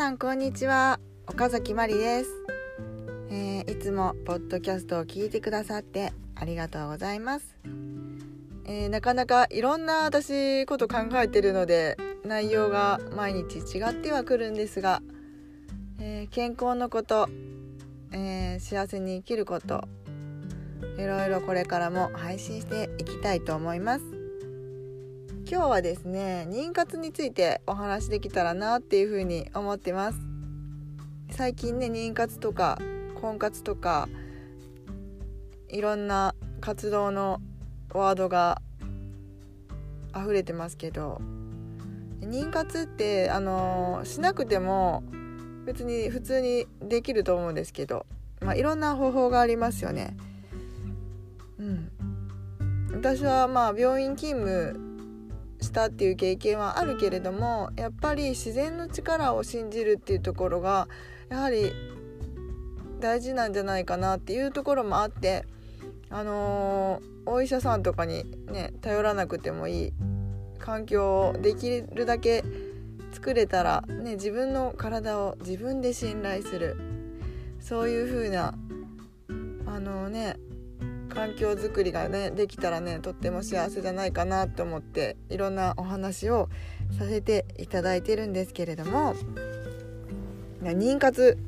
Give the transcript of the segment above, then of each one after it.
さんこんにちは。岡崎まりです、えー、いつもポッドキャストを聞いてくださってありがとうございます、えー、なかなかいろんな私こと考えてるので内容が毎日違ってはくるんですが、えー、健康のこと、え幸せに生きることいろいろこれからも配信していきたいと思います。今日はですね妊活についてお話できたらなっていうふうに思ってます最近ね妊活とか婚活とかいろんな活動のワードが溢れてますけど妊活ってあのしなくても別に普通にできると思うんですけど、まあ、いろんな方法がありますよね。うん、私はまあ病院勤務したっていう経験はあるけれどもやっぱり自然の力を信じるっていうところがやはり大事なんじゃないかなっていうところもあってあのー、お医者さんとかにね頼らなくてもいい環境をできるだけ作れたら、ね、自分の体を自分で信頼するそういう風なあのー、ね環境づくりがねできたらねとっても幸せじゃないかなと思っていろんなお話をさせていただいてるんですけれども妊活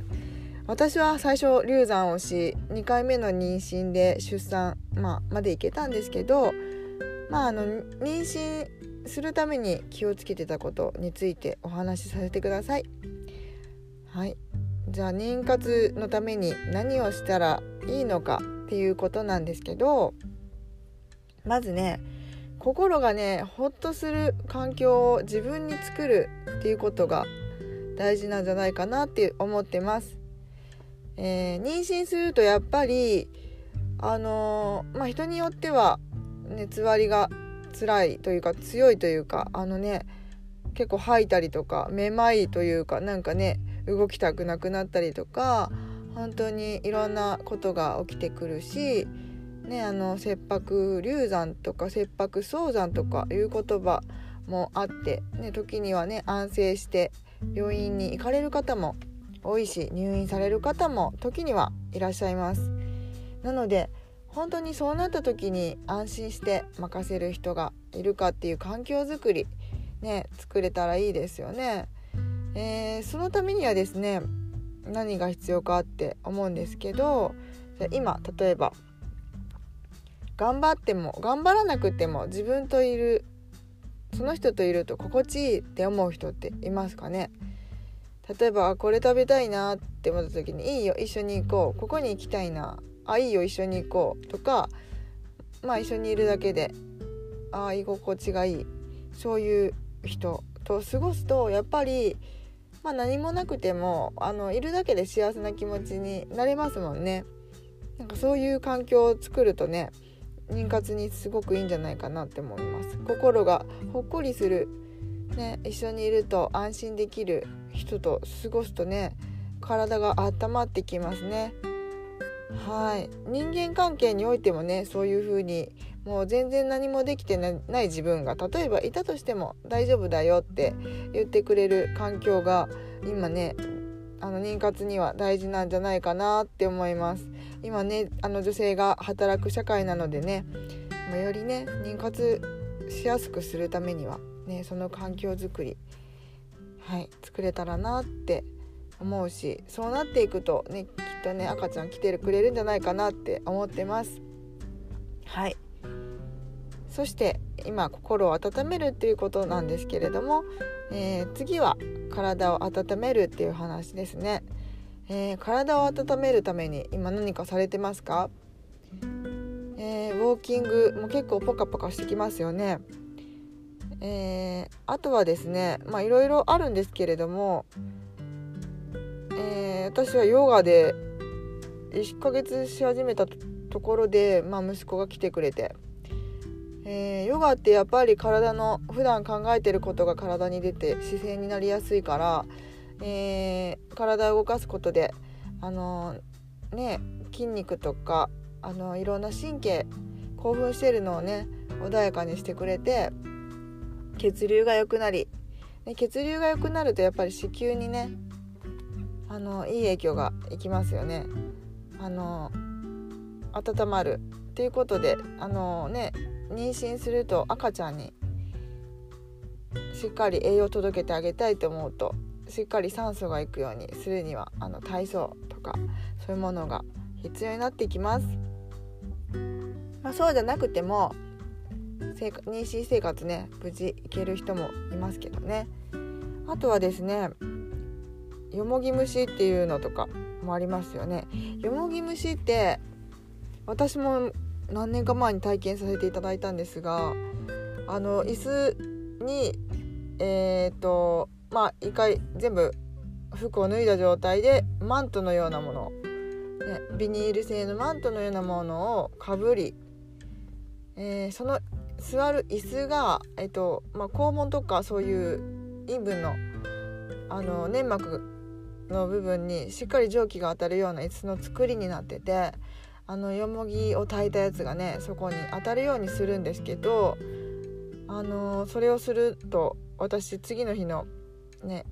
私は最初流産をし2回目の妊娠で出産、まあ、までいけたんですけどまああの妊娠するために気をつけてたことについてお話しさせてください。はいじゃあ妊活のために何をしたらいいのかっていうことなんですけどまずね心がねほっとする環境を自分に作るっていうことが大事なんじゃないかなって思ってます。えー、妊娠するとやっぱりあのー、まあ、人によっては熱割りが辛いというか強いというかあのね結構吐いたりとかめまいというかなんかね動きたくなくなったりとか本当にいろんなことが起きてくるし、ね、あの切迫流産とか切迫早産とかいう言葉もあって、ね、時にはね安静して病院に行かれる方も多いし入院される方も時にはいらっしゃいます。なので本当にそうなった時に安心して任せる人がいるかっていう環境づくりね作れたらいいですよね。えー、そのためにはですね何が必要かって思うんですけど今例えば頑張っても頑張らなくても自分といるその人といると心地いいって思う人っていますかね？例えばこれ食べたいなって思った時に「いいよ一緒に行こう」「ここに行きたいな」「あいいよ一緒に行こう」とかまあ一緒にいるだけでああ居心地がいい。そういう人と過ごすとやっぱりまあ、何もなくてもあのいるだけで幸せな気持ちになれますもんね。なんかそういう環境を作るとね妊活にすごくいいんじゃないかなって思います。心がほっこりする、ね、一緒にいると安心できる人と過ごすとね体が温まってきますね。はい人間関係においてもねそういう風にもう全然何もできてない自分が例えばいたとしても大丈夫だよって言ってくれる環境が今ねあの妊活には大事なんじゃないかなって思います。今ねあの女性が働く社会なのでね、まよりね妊活しやすくするためにはねその環境づくりはい作れたらなって思うしそうなっていくとねきっとね赤ちゃん来てくれるんじゃないかなって思ってます。はい。そして今心を温めるっていうことなんですけれども、えー、次は体を温めるっていう話ですね、えー、体を温めるために今何かされてますか、えー、ウォーキングも結構ポカポカしてきますよね。えあとはですねまあいろいろあるんですけれども、え私はヨガで1ヶ月し始めたところで、まあ、息子が来てくれてえー、ヨガってやっぱり体の普段考えてることが体に出て姿勢になりやすいから、えー、体を動かすことであのー、ね筋肉とかあのいろんな神経興奮してるのをね穏やかにしてくれて血流が良くなり、ね、血流が良くなるとやっぱり子宮にねあのいい影響がいきますよね。あの温まるっていうことであのね妊娠すると赤ちゃんにしっかり栄養を届けてあげたいと思うとしっかり酸素がいくようにするにはあの体操とかそういうものが必要になってきます。まあ、そうじゃなくても妊娠生活ね無事いける人もいますけどねあとはですねよもぎ虫っていうのとかもありますよねよもぎ虫って私も何年か前に体験させていただいたんですがあの椅子にえっ、とまあ一回全部服を脱いだ状態でマントのようなもの、ね、ビニール製のマントのようなものをかぶり、えー、その座る椅子が、えーとまあ、肛門とかそういう陰部のあの粘膜の部分にしっかり蒸気が当たるような椅子の作りになっててあのよもぎを炊いたやつがねそこに当たるようにするんですけどあのそれをすると私次の日のね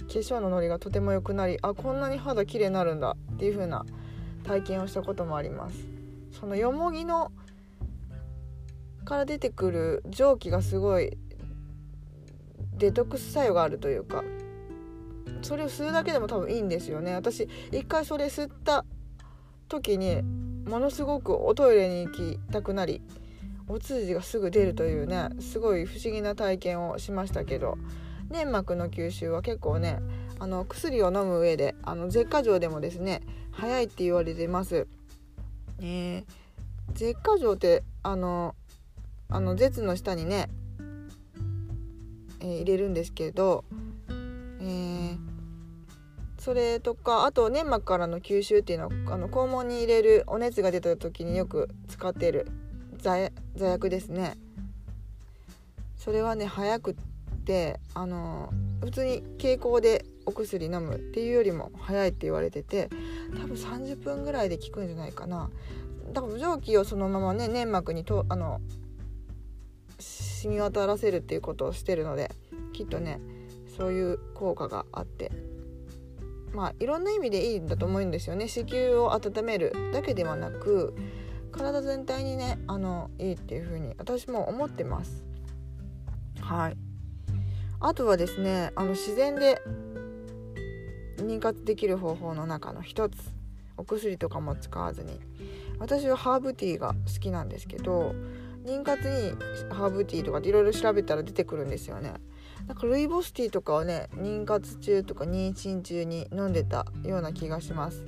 化粧のノリがとても良くなりあこんなに肌綺麗になるんだっていう風な体験をしたこともあります。そのよもぎのから出てくる蒸気がすごいデトックス作用があるというかそれを吸うだけでも多分いいんですよね。私一回それ吸った時にものすごくおトイレに行きたくなりお通じがすぐ出るというねすごい不思議な体験をしましたけど粘膜の吸収は結構ねあの薬を飲む上であの舌下錠でもですね早いって言われてます。えー、舌下錠ってあのあの舌の下にね、えー、入れるんですけど、えー、それとかあと粘膜からの吸収っていうのはあの肛門に入れるお熱が出た時によく使っている座薬ですね。それはね早くってあの普通に経口でお薬飲むっていうよりも早いって言われてて多分30分ぐらいで効くんじゃないかな。だから蒸気をそのままね粘膜にとあの染み渡らせるっていうことをしてるのできっとねそういう効果があって。まあいろんな意味でいいんだと思うんですよね。子宮を温めるだけではなく体全体にねあのいいっていう風に私も思ってます。はい。あとはですねあの自然で妊活できる方法の中の一つお薬とかも使わずに私はハーブティーが好きなんですけど妊活にハーブティーとかいろいろ調べたら出てくるんですよね。なんかルイボスティーとかをね妊活中とか妊娠中に飲んでたような気がします。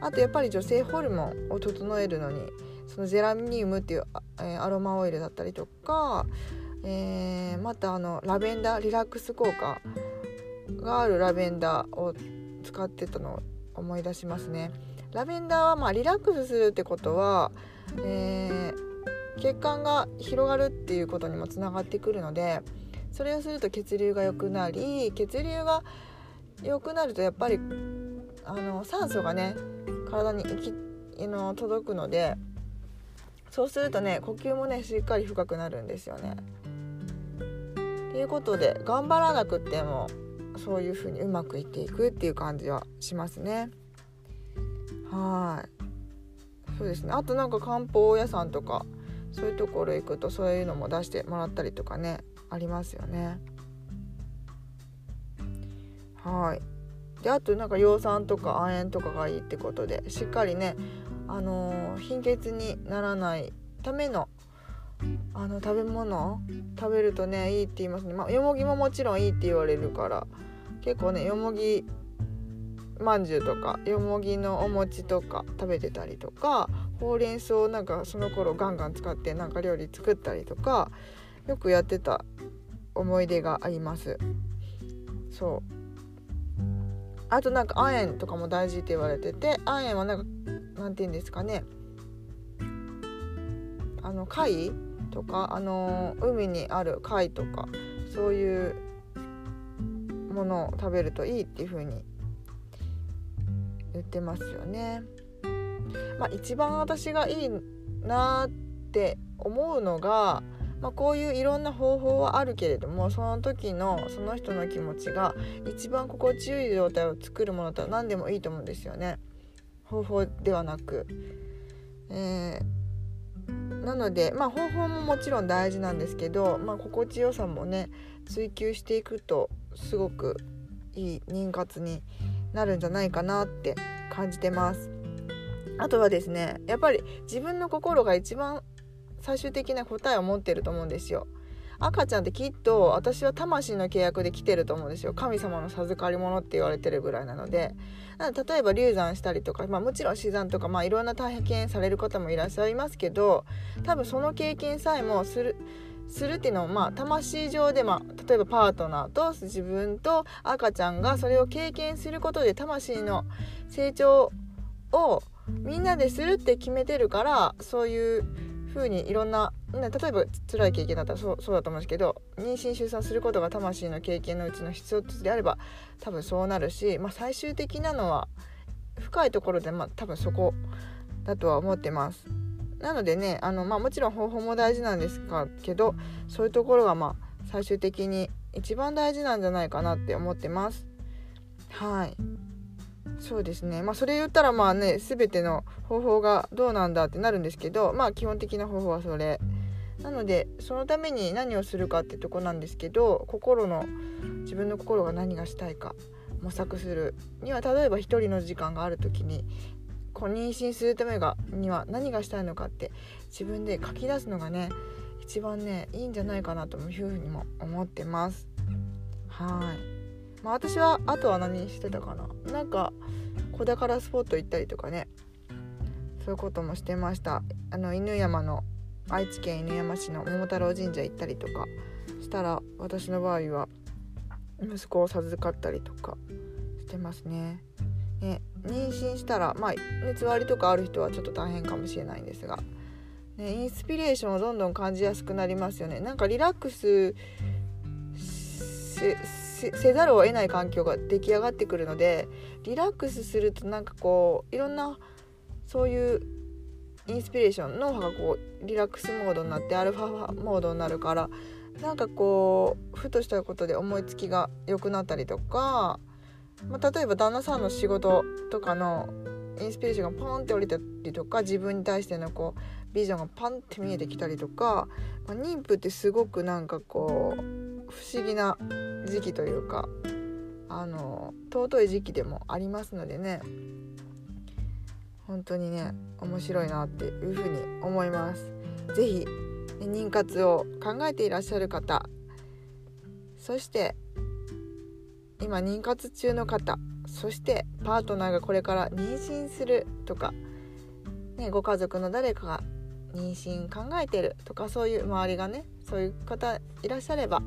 あとやっぱり女性ホルモンを整えるのにそのゼラニウムっていう、アロマオイルだったりとか、えー、またあのラベンダーリラックス効果があるラベンダーを使ってたのを思い出しますね。ラベンダーはまあリラックスするってことは、えー、血管が広がるっていうことにもつながってくるのでそれをすると血流が良くなり血流が良くなるとやっぱりあの酸素がね体に行きの届くのでそうするとね呼吸もねしっかり深くなるんですよね。ということで頑張らなくてもそういう風にうまくいっていくっていう感じはしますね。はいそうですねあとなんか漢方屋さんとかそういうところ行くとそういうのも出してもらったりとかねありますよね。はいであとなんか葉酸とか亜鉛とかがいいってことでしっかりねあの貧血にならないためのあの食べ物食べるとねいいって言いますね、まあ、よもぎももちろんいいって言われるから結構ねよもぎまんじゅうとかよもぎのお餅とか食べてたりとかほうれん草なんかその頃ガンガン使ってなんか料理作ったりとかよくやってた思い出があります。そう。あとなんか亜鉛とかも大事って言われてて亜鉛はなんかなんて言うんですかね。あの貝とかあの海にある貝とかそういうものを食べるといいっていう風に言ってますよね。まあ、一番私がいいなって思うのがまあ、こういういろんな方法はあるけれどもその時のその人の気持ちが一番心地よい状態を作るものとは何でもいいと思うんですよね方法ではなく。えー、なのでまあ方法ももちろん大事なんですけど、まあ、心地よさもね追求していくとすごくいい妊活になるんじゃないかなって感じてます。あとはですねやっぱり自分の心が一番最終的な答えを持ってると思うんですよ。赤ちゃんってきっと私は魂の契約で来てると思うんですよ神様の授かり物って言われてるぐらいなので例えば流産したりとか、まあ、もちろん死産とか、まあ、いろんな体験される方もいらっしゃいますけど多分その経験さえもするするっていうのもまあ魂上で、まあ、例えばパートナーと自分と赤ちゃんがそれを経験することで魂の成長をみんなでするって決めてるからそういう風にいろんな、ね、例えば辛い経験だったらそうそうだと思うんですけど妊娠出産することが魂の経験のうちの一つであれば多分そうなるし、まあ、最終的なのは深いところで、まあ、多分そこだとは思ってます。なのでねあの、まあ、もちろん方法も大事なんですけどそういうところがまあ最終的に一番大事なんじゃないかなって思ってます。はいそうですね。まあそれ言ったらまあね全ての方法がどうなんだってなるんですけどまあ基本的な方法はそれ。なのでそのために何をするかってとこなんですけど心の自分の心が何がしたいか模索する。には例えば一人の時間がある時にこう妊娠するためがには何がしたいのかって自分で書き出すのがね一番ねいいんじゃないかなというふうにも思ってます。はい。まあ、私はあとは何してたかななんか子宝スポット行ったりとかねそういうこともしてましたあの犬山の愛知県犬山市の桃太郎神社行ったりとかしたら私の場合は息子を授かったりとかしてますね。ね妊娠したらまあ熱割りとかある人はちょっと大変かもしれないんですが、ね、インスピレーションをどんどん感じやすくなりますよね。なんかリラックスせざるを得ない環境が出来上がってくるのでリラックスするとなんかこういろんなそういうインスピレーション脳波がこうリラックスモードになってアルファモードになるからなんかこうふとしたことで思いつきが良くなったりとか、まあ、例えば旦那さんの仕事とかのインスピレーションがポンって降りたりとか自分に対してのこうビジョンがパンって見えてきたりとか、まあ、妊婦ってすごくなんかこう不思議な時期というかあの尊い時期でもありますのでね本当にね面白いなっていうふに思います。是非妊活を考えていらっしゃる方そして今妊活中の方そしてパートナーがこれから妊娠するとか、ね、ご家族の誰かが妊娠考えてるとかそういう周りがねそういう方いらっしゃれば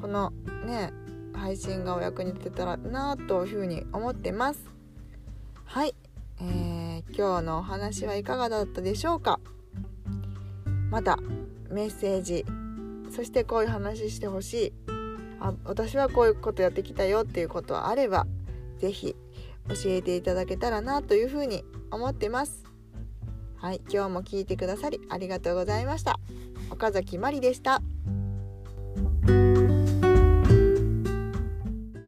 このね配信がお役に立てたらなというふうに思ってます。はい、えー、今日のお話はいかがだったでしょうか。またメッセージそしてこういう話してほしい。あ私はこういうことやってきたよっていうことあれば是非教えていただけたらなというふうに思ってます。はい。今日も聞いてくださりありがとうございました。岡崎まりでした。